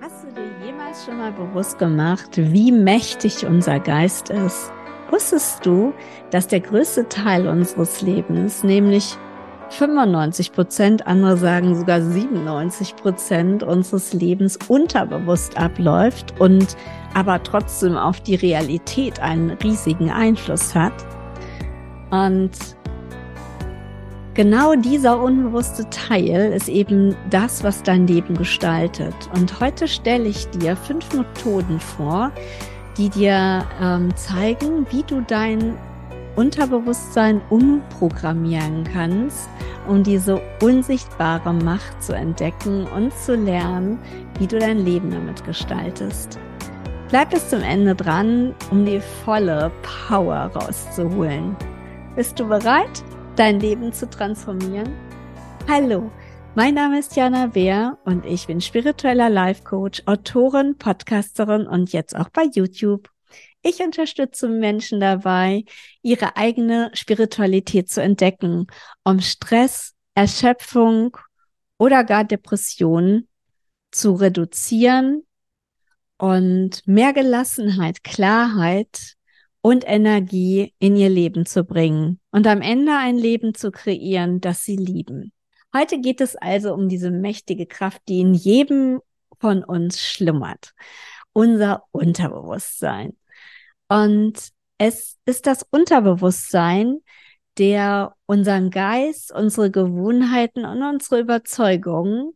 Hast du dir jemals schon mal bewusst gemacht, wie mächtig unser Geist ist? Wusstest du, dass der größte Teil unseres Lebens, nämlich 95 Prozent, andere sagen sogar 97 Prozent unseres Lebens unterbewusst abläuft und aber trotzdem auf die Realität einen riesigen Einfluss hat? Und genau dieser unbewusste Teil ist eben das, was dein Leben gestaltet. Und heute stelle ich dir fünf Methoden vor, die dir ähm, zeigen, wie du dein Unterbewusstsein umprogrammieren kannst, um diese unsichtbare Macht zu entdecken und zu lernen, wie du dein Leben damit gestaltest. Bleib bis zum Ende dran, um die volle Power rauszuholen. Bist du bereit, dein Leben zu transformieren? Hallo, mein Name ist Jana Beer und ich bin spiritueller Life Coach, Autorin, Podcasterin und jetzt auch bei YouTube. Ich unterstütze Menschen dabei, ihre eigene Spiritualität zu entdecken, um Stress, Erschöpfung oder gar Depressionen zu reduzieren und mehr Gelassenheit, Klarheit und Energie in ihr Leben zu bringen und am Ende ein Leben zu kreieren, das sie lieben. Heute geht es also um diese mächtige Kraft, die in jedem von uns schlummert. Unser Unterbewusstsein. Und es ist das Unterbewusstsein, der unseren Geist, unsere Gewohnheiten und unsere Überzeugungen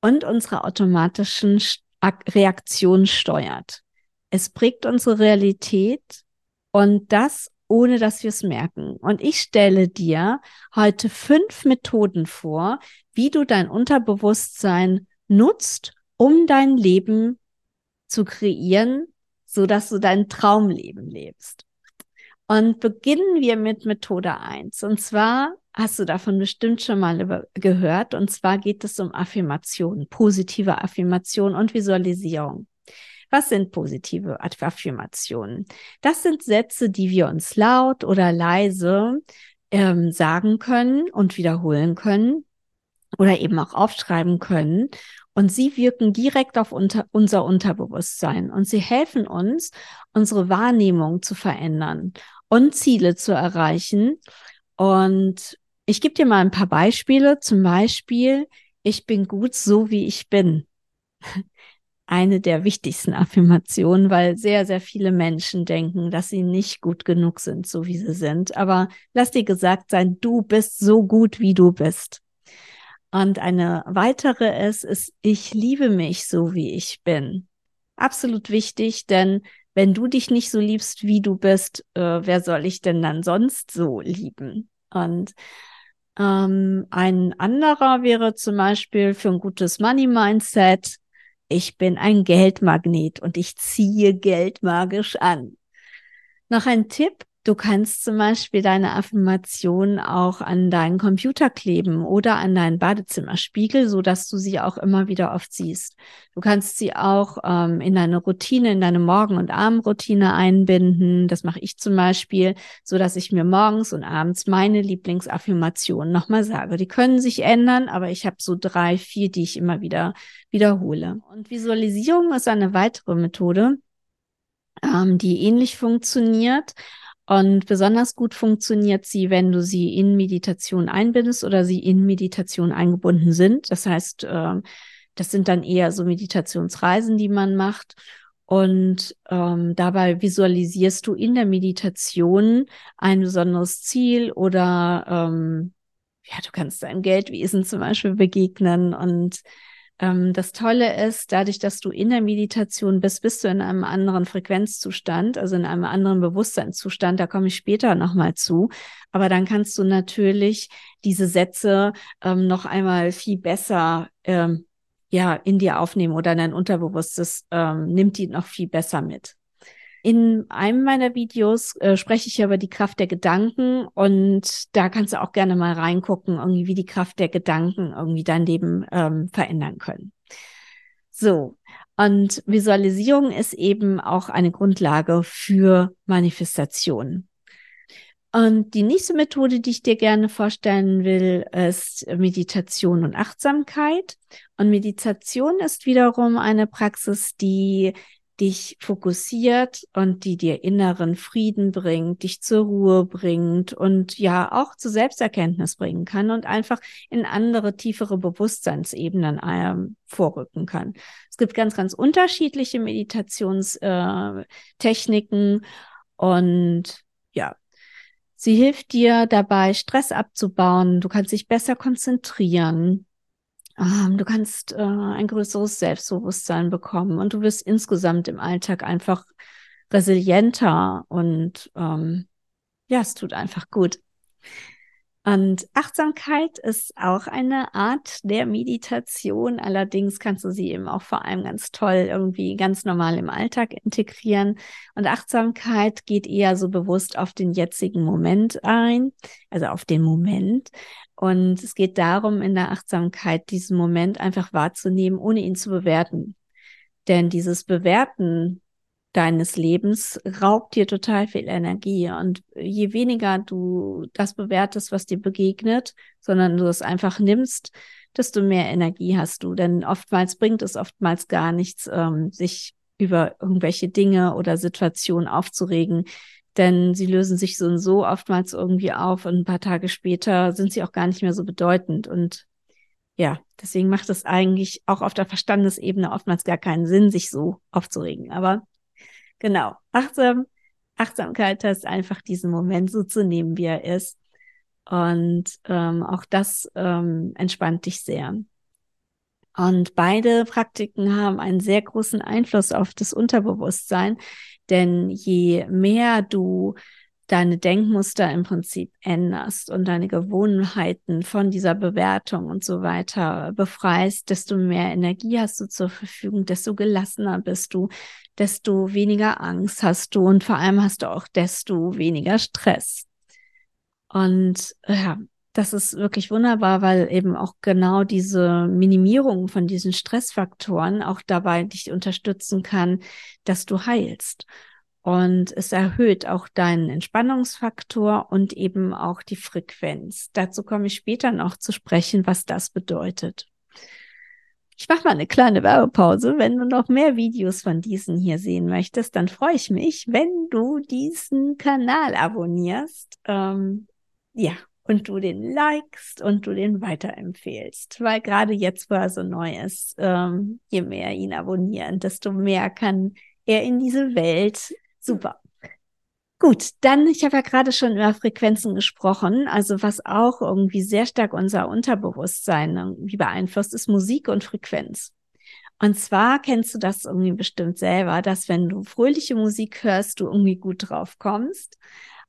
und unsere automatischen Reaktionen steuert. Es prägt unsere Realität und das ohne dass wir es merken. Und ich stelle dir heute fünf Methoden vor, wie du dein Unterbewusstsein nutzt, um dein Leben zu kreieren, so dass du dein Traumleben lebst. Und beginnen wir mit Methode eins. Und zwar hast du davon bestimmt schon mal gehört. Und zwar geht es um Affirmation, positive Affirmation und Visualisierung. Was sind positive Affirmationen? Das sind Sätze, die wir uns laut oder leise ähm, sagen können und wiederholen können oder eben auch aufschreiben können. Und sie wirken direkt auf unter, unser Unterbewusstsein und sie helfen uns, unsere Wahrnehmung zu verändern und Ziele zu erreichen. Und ich gebe dir mal ein paar Beispiele. Zum Beispiel, ich bin gut so, wie ich bin eine der wichtigsten Affirmationen, weil sehr, sehr viele Menschen denken, dass sie nicht gut genug sind, so wie sie sind. Aber lass dir gesagt sein, du bist so gut, wie du bist. Und eine weitere ist, ist, ich liebe mich so, wie ich bin. Absolut wichtig, denn wenn du dich nicht so liebst, wie du bist, äh, wer soll ich denn dann sonst so lieben? Und ähm, ein anderer wäre zum Beispiel für ein gutes Money Mindset, ich bin ein Geldmagnet und ich ziehe Geld magisch an. Noch ein Tipp, Du kannst zum Beispiel deine Affirmation auch an deinen Computer kleben oder an deinen Badezimmerspiegel, so dass du sie auch immer wieder oft siehst. Du kannst sie auch ähm, in deine Routine, in deine Morgen- und Abendroutine einbinden. Das mache ich zum Beispiel, so dass ich mir morgens und abends meine Lieblingsaffirmationen nochmal sage. Die können sich ändern, aber ich habe so drei, vier, die ich immer wieder wiederhole. Und Visualisierung ist eine weitere Methode, ähm, die ähnlich funktioniert. Und besonders gut funktioniert sie, wenn du sie in Meditation einbindest oder sie in Meditation eingebunden sind. Das heißt, äh, das sind dann eher so Meditationsreisen, die man macht. Und ähm, dabei visualisierst du in der Meditation ein besonderes Ziel oder ähm, ja, du kannst deinem Geldwesen zum Beispiel begegnen und ähm, das Tolle ist, dadurch, dass du in der Meditation bist, bist du in einem anderen Frequenzzustand, also in einem anderen Bewusstseinszustand. Da komme ich später nochmal zu. Aber dann kannst du natürlich diese Sätze ähm, noch einmal viel besser ähm, ja in dir aufnehmen oder dein Unterbewusstes ähm, nimmt die noch viel besser mit. In einem meiner Videos äh, spreche ich über die Kraft der Gedanken und da kannst du auch gerne mal reingucken, irgendwie wie die Kraft der Gedanken irgendwie dein Leben ähm, verändern können. So. Und Visualisierung ist eben auch eine Grundlage für Manifestation. Und die nächste Methode, die ich dir gerne vorstellen will, ist Meditation und Achtsamkeit. Und Meditation ist wiederum eine Praxis, die dich fokussiert und die dir inneren Frieden bringt, dich zur Ruhe bringt und ja auch zur Selbsterkenntnis bringen kann und einfach in andere, tiefere Bewusstseinsebenen äh, vorrücken kann. Es gibt ganz, ganz unterschiedliche Meditationstechniken äh, und ja, sie hilft dir dabei, Stress abzubauen. Du kannst dich besser konzentrieren. Ähm, du kannst äh, ein größeres Selbstbewusstsein bekommen und du wirst insgesamt im Alltag einfach resilienter und ähm, ja, es tut einfach gut. Und Achtsamkeit ist auch eine Art der Meditation. Allerdings kannst du sie eben auch vor allem ganz toll irgendwie ganz normal im Alltag integrieren. Und Achtsamkeit geht eher so bewusst auf den jetzigen Moment ein, also auf den Moment. Und es geht darum, in der Achtsamkeit diesen Moment einfach wahrzunehmen, ohne ihn zu bewerten. Denn dieses Bewerten deines Lebens raubt dir total viel Energie. Und je weniger du das bewertest, was dir begegnet, sondern du es einfach nimmst, desto mehr Energie hast du. Denn oftmals bringt es oftmals gar nichts, ähm, sich über irgendwelche Dinge oder Situationen aufzuregen. Denn sie lösen sich so und so oftmals irgendwie auf und ein paar Tage später sind sie auch gar nicht mehr so bedeutend. Und ja, deswegen macht es eigentlich auch auf der Verstandesebene oftmals gar keinen Sinn, sich so aufzuregen. Aber Genau. Achtsam, Achtsamkeit heißt einfach diesen Moment so zu nehmen, wie er ist. Und ähm, auch das ähm, entspannt dich sehr. Und beide Praktiken haben einen sehr großen Einfluss auf das Unterbewusstsein, denn je mehr du deine Denkmuster im Prinzip änderst und deine Gewohnheiten von dieser Bewertung und so weiter befreist, desto mehr Energie hast du zur Verfügung, desto gelassener bist du, desto weniger Angst hast du und vor allem hast du auch desto weniger Stress. Und ja, das ist wirklich wunderbar, weil eben auch genau diese Minimierung von diesen Stressfaktoren auch dabei dich unterstützen kann, dass du heilst. Und es erhöht auch deinen Entspannungsfaktor und eben auch die Frequenz. Dazu komme ich später noch zu sprechen, was das bedeutet. Ich mache mal eine kleine Werbepause. Wenn du noch mehr Videos von diesen hier sehen möchtest, dann freue ich mich, wenn du diesen Kanal abonnierst. Ähm, ja, und du den likest und du den weiterempfehlst. Weil gerade jetzt, wo er so neu ist, ähm, je mehr ihn abonnieren, desto mehr kann er in diese Welt Super. Gut, dann, ich habe ja gerade schon über Frequenzen gesprochen, also was auch irgendwie sehr stark unser Unterbewusstsein irgendwie beeinflusst, ist Musik und Frequenz. Und zwar kennst du das irgendwie bestimmt selber, dass wenn du fröhliche Musik hörst, du irgendwie gut drauf kommst.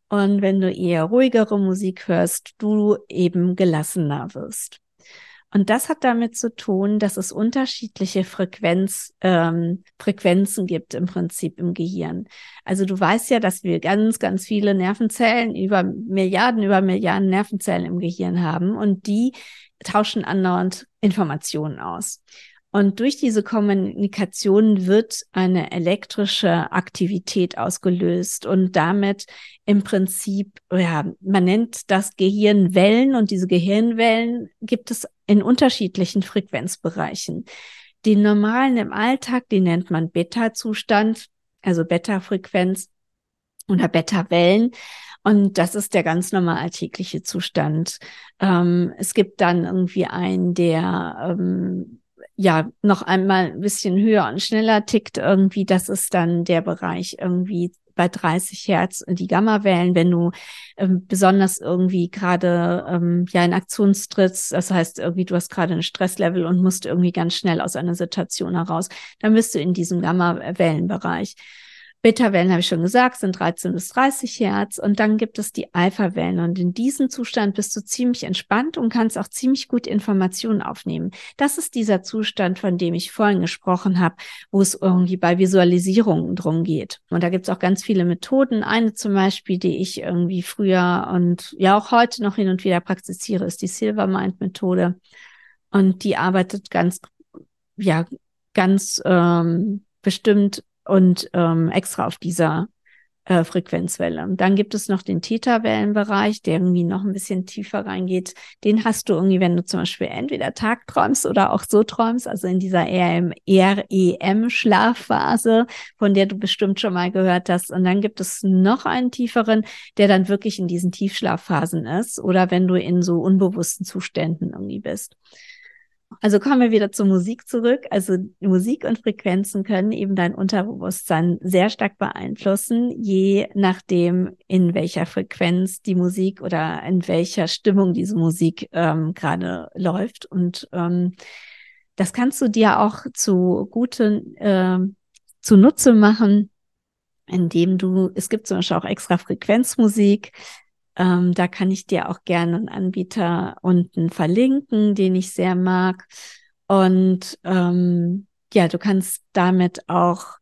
Und wenn du eher ruhigere Musik hörst, du eben gelassener wirst. Und das hat damit zu tun, dass es unterschiedliche Frequenz, ähm, Frequenzen gibt im Prinzip im Gehirn. Also du weißt ja, dass wir ganz, ganz viele Nervenzellen über Milliarden, über Milliarden Nervenzellen im Gehirn haben und die tauschen andauernd Informationen aus. Und durch diese Kommunikation wird eine elektrische Aktivität ausgelöst und damit im Prinzip, ja, man nennt das Gehirnwellen und diese Gehirnwellen gibt es in unterschiedlichen Frequenzbereichen. Die normalen im Alltag, die nennt man Beta-Zustand, also Beta-Frequenz oder Beta-Wellen. Und das ist der ganz normal alltägliche Zustand. Ähm, es gibt dann irgendwie einen, der ähm, ja noch einmal ein bisschen höher und schneller tickt irgendwie. Das ist dann der Bereich irgendwie bei 30 Hertz die Gammawellen, wenn du ähm, besonders irgendwie gerade ähm, ja in Aktion trittst, das heißt irgendwie du hast gerade ein Stresslevel und musst irgendwie ganz schnell aus einer Situation heraus, dann bist du in diesem Gammawellenbereich. Beta-Wellen, habe ich schon gesagt, sind 13 bis 30 Hertz. Und dann gibt es die Alpha-Wellen. Und in diesem Zustand bist du ziemlich entspannt und kannst auch ziemlich gut Informationen aufnehmen. Das ist dieser Zustand, von dem ich vorhin gesprochen habe, wo es irgendwie bei Visualisierungen drum geht. Und da gibt es auch ganz viele Methoden. Eine zum Beispiel, die ich irgendwie früher und ja auch heute noch hin und wieder praktiziere, ist die Silver Mind Methode. Und die arbeitet ganz, ja, ganz ähm, bestimmt und ähm, extra auf dieser äh, Frequenzwelle. Dann gibt es noch den Theta-Wellenbereich, der irgendwie noch ein bisschen tiefer reingeht. Den hast du irgendwie, wenn du zum Beispiel entweder tagträumst oder auch so träumst, also in dieser REM-Schlafphase, von der du bestimmt schon mal gehört hast. Und dann gibt es noch einen tieferen, der dann wirklich in diesen Tiefschlafphasen ist oder wenn du in so unbewussten Zuständen irgendwie bist. Also kommen wir wieder zur Musik zurück. Also Musik und Frequenzen können eben dein Unterbewusstsein sehr stark beeinflussen, je nachdem, in welcher Frequenz die Musik oder in welcher Stimmung diese Musik ähm, gerade läuft. Und ähm, das kannst du dir auch zu guten, äh, zunutze machen, indem du, es gibt zum Beispiel auch extra Frequenzmusik, ähm, da kann ich dir auch gerne einen Anbieter unten verlinken, den ich sehr mag. Und ähm, ja, du kannst damit auch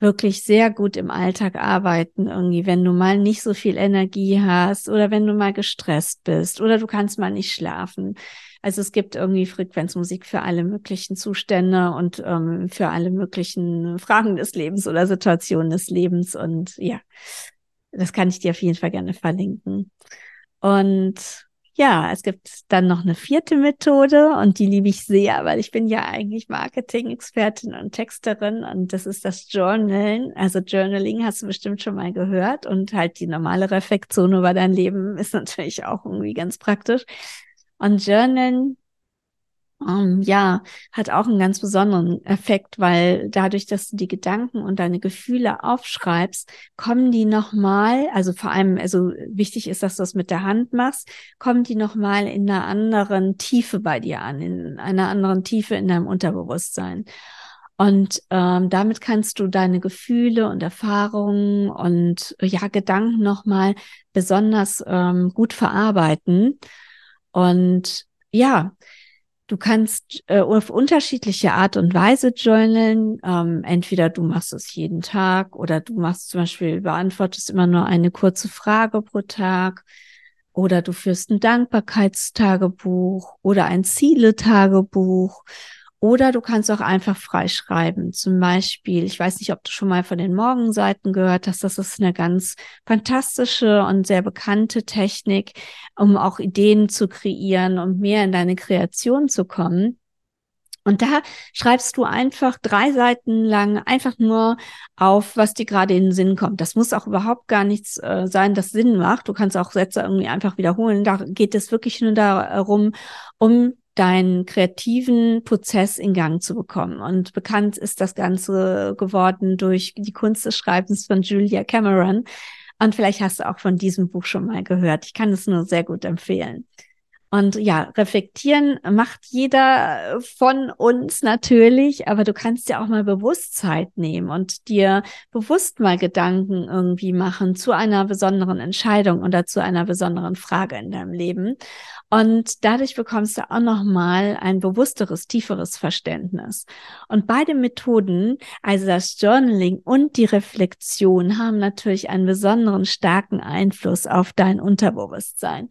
wirklich sehr gut im Alltag arbeiten, irgendwie, wenn du mal nicht so viel Energie hast oder wenn du mal gestresst bist oder du kannst mal nicht schlafen. Also es gibt irgendwie Frequenzmusik für alle möglichen Zustände und ähm, für alle möglichen Fragen des Lebens oder Situationen des Lebens. Und ja, das kann ich dir auf jeden Fall gerne verlinken. Und ja, es gibt dann noch eine vierte Methode und die liebe ich sehr, weil ich bin ja eigentlich Marketing-Expertin und Texterin und das ist das Journalen. Also Journaling hast du bestimmt schon mal gehört und halt die normale Reflexion über dein Leben ist natürlich auch irgendwie ganz praktisch. Und Journalen um, ähm, ja, hat auch einen ganz besonderen Effekt, weil dadurch, dass du die Gedanken und deine Gefühle aufschreibst, kommen die nochmal, also vor allem, also wichtig ist, dass du das mit der Hand machst, kommen die nochmal in einer anderen Tiefe bei dir an, in einer anderen Tiefe in deinem Unterbewusstsein. Und ähm, damit kannst du deine Gefühle und Erfahrungen und ja, Gedanken nochmal besonders ähm, gut verarbeiten. Und ja, Du kannst äh, auf unterschiedliche Art und Weise journalen. Ähm, entweder du machst es jeden Tag oder du machst zum Beispiel, beantwortest immer nur eine kurze Frage pro Tag oder du führst ein Dankbarkeitstagebuch oder ein Zieletagebuch oder du kannst auch einfach freischreiben. Zum Beispiel, ich weiß nicht, ob du schon mal von den Morgenseiten gehört hast. Das ist eine ganz fantastische und sehr bekannte Technik, um auch Ideen zu kreieren und mehr in deine Kreation zu kommen. Und da schreibst du einfach drei Seiten lang einfach nur auf, was dir gerade in den Sinn kommt. Das muss auch überhaupt gar nichts äh, sein, das Sinn macht. Du kannst auch Sätze irgendwie einfach wiederholen. Da geht es wirklich nur darum, um deinen kreativen Prozess in Gang zu bekommen. Und bekannt ist das Ganze geworden durch die Kunst des Schreibens von Julia Cameron. Und vielleicht hast du auch von diesem Buch schon mal gehört. Ich kann es nur sehr gut empfehlen. Und ja, reflektieren macht jeder von uns natürlich, aber du kannst ja auch mal Bewusstheit nehmen und dir bewusst mal Gedanken irgendwie machen zu einer besonderen Entscheidung oder zu einer besonderen Frage in deinem Leben. Und dadurch bekommst du auch nochmal ein bewussteres, tieferes Verständnis. Und beide Methoden, also das Journaling und die Reflexion, haben natürlich einen besonderen starken Einfluss auf dein Unterbewusstsein.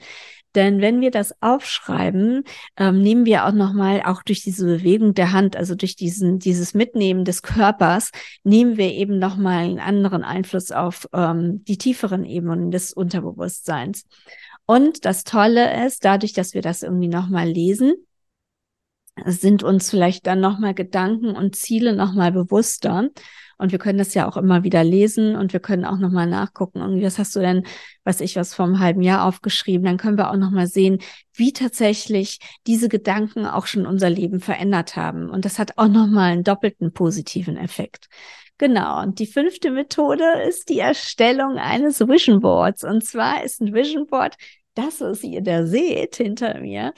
Denn wenn wir das aufschreiben, ähm, nehmen wir auch nochmal, auch durch diese Bewegung der Hand, also durch diesen, dieses Mitnehmen des Körpers, nehmen wir eben nochmal einen anderen Einfluss auf ähm, die tieferen Ebenen des Unterbewusstseins. Und das Tolle ist, dadurch, dass wir das irgendwie nochmal lesen, sind uns vielleicht dann nochmal Gedanken und Ziele nochmal bewusster. Und wir können das ja auch immer wieder lesen und wir können auch nochmal nachgucken, irgendwie, was hast du denn, was ich was vom halben Jahr aufgeschrieben, dann können wir auch nochmal sehen, wie tatsächlich diese Gedanken auch schon unser Leben verändert haben. Und das hat auch nochmal einen doppelten positiven Effekt. Genau. Und die fünfte Methode ist die Erstellung eines Vision Boards. Und zwar ist ein Vision Board das, was ihr da seht hinter mir.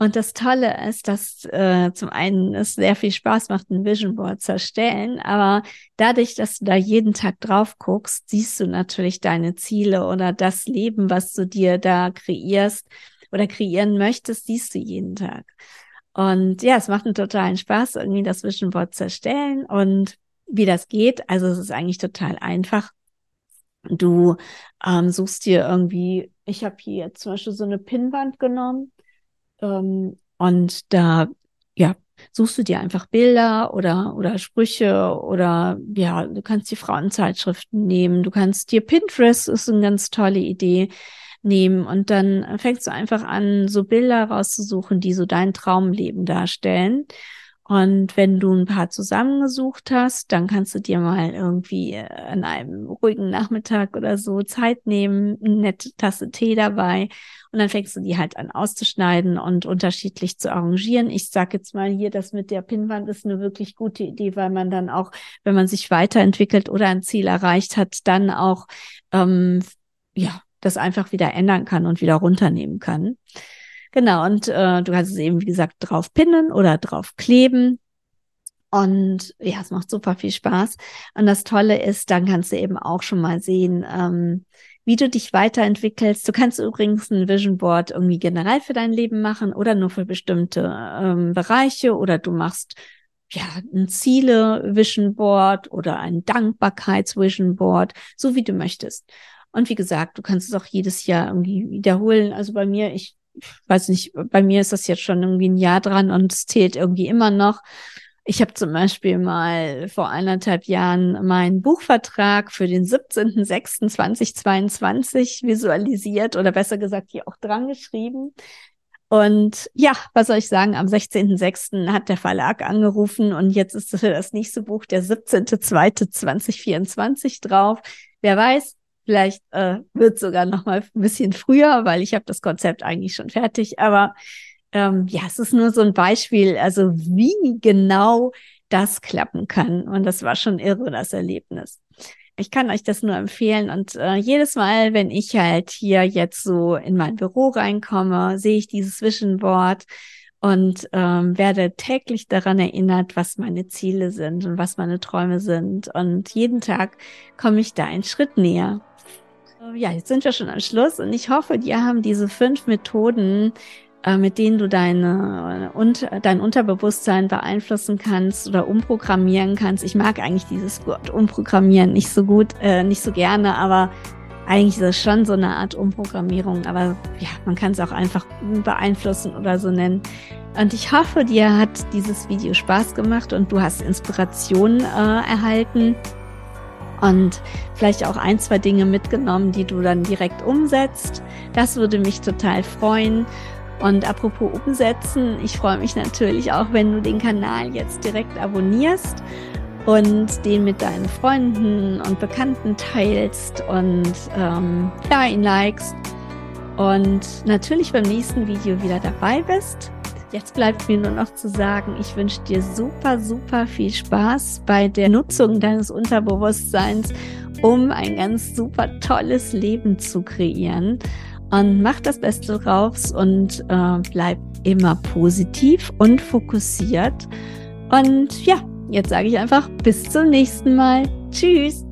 Und das Tolle ist, dass äh, zum einen es sehr viel Spaß macht, ein Vision Board zu erstellen, aber dadurch, dass du da jeden Tag drauf guckst, siehst du natürlich deine Ziele oder das Leben, was du dir da kreierst oder kreieren möchtest, siehst du jeden Tag. Und ja, es macht einen totalen Spaß, irgendwie das Vision Board zu erstellen und wie das geht. Also es ist eigentlich total einfach. Du ähm, suchst dir irgendwie, ich habe hier jetzt zum Beispiel so eine Pinnwand genommen und da, ja, suchst du dir einfach Bilder oder, oder Sprüche oder ja, du kannst die Frauenzeitschriften nehmen, du kannst dir Pinterest ist eine ganz tolle Idee nehmen und dann fängst du einfach an, so Bilder rauszusuchen, die so dein Traumleben darstellen. Und wenn du ein paar zusammengesucht hast, dann kannst du dir mal irgendwie an einem ruhigen Nachmittag oder so Zeit nehmen, eine nette Tasse Tee dabei und dann fängst du die halt an auszuschneiden und unterschiedlich zu arrangieren. Ich sag jetzt mal hier, das mit der Pinnwand ist eine wirklich gute Idee, weil man dann auch, wenn man sich weiterentwickelt oder ein Ziel erreicht hat, dann auch ähm, ja das einfach wieder ändern kann und wieder runternehmen kann. Genau, und äh, du kannst es eben, wie gesagt, drauf pinnen oder drauf kleben. Und ja, es macht super viel Spaß. Und das Tolle ist, dann kannst du eben auch schon mal sehen, ähm, wie du dich weiterentwickelst. Du kannst übrigens ein Vision Board irgendwie generell für dein Leben machen oder nur für bestimmte ähm, Bereiche oder du machst ja ein Ziele Vision Board oder ein Dankbarkeits Vision Board, so wie du möchtest. Und wie gesagt, du kannst es auch jedes Jahr irgendwie wiederholen. Also bei mir, ich weiß nicht, bei mir ist das jetzt schon irgendwie ein Jahr dran und es zählt irgendwie immer noch. Ich habe zum Beispiel mal vor eineinhalb Jahren meinen Buchvertrag für den 17.06.2022 visualisiert oder besser gesagt hier auch dran geschrieben. Und ja, was soll ich sagen, am 16.06. hat der Verlag angerufen und jetzt ist für das nächste Buch der 17.02.2024 drauf. Wer weiß, Vielleicht äh, wird sogar noch mal ein bisschen früher, weil ich habe das Konzept eigentlich schon fertig. Aber ähm, ja, es ist nur so ein Beispiel, also wie genau das klappen kann. Und das war schon irre, das Erlebnis. Ich kann euch das nur empfehlen. Und äh, jedes Mal, wenn ich halt hier jetzt so in mein Büro reinkomme, sehe ich dieses Board und ähm, werde täglich daran erinnert, was meine Ziele sind und was meine Träume sind. Und jeden Tag komme ich da einen Schritt näher. Ja, jetzt sind wir schon am Schluss und ich hoffe, dir haben diese fünf Methoden, mit denen du deine, und, dein Unterbewusstsein beeinflussen kannst oder umprogrammieren kannst. Ich mag eigentlich dieses Wort umprogrammieren nicht so gut, äh, nicht so gerne, aber eigentlich ist es schon so eine Art Umprogrammierung, aber ja, man kann es auch einfach beeinflussen oder so nennen. Und ich hoffe, dir hat dieses Video Spaß gemacht und du hast Inspiration äh, erhalten und vielleicht auch ein, zwei Dinge mitgenommen, die du dann direkt umsetzt. Das würde mich total freuen. Und apropos umsetzen, ich freue mich natürlich auch, wenn du den Kanal jetzt direkt abonnierst und den mit deinen Freunden und Bekannten teilst und ähm, ja, ihn likest und natürlich beim nächsten Video wieder dabei bist. Jetzt bleibt mir nur noch zu sagen, ich wünsche dir super, super viel Spaß bei der Nutzung deines Unterbewusstseins, um ein ganz super tolles Leben zu kreieren. Und mach das Beste draus und äh, bleib immer positiv und fokussiert. Und ja, jetzt sage ich einfach bis zum nächsten Mal. Tschüss.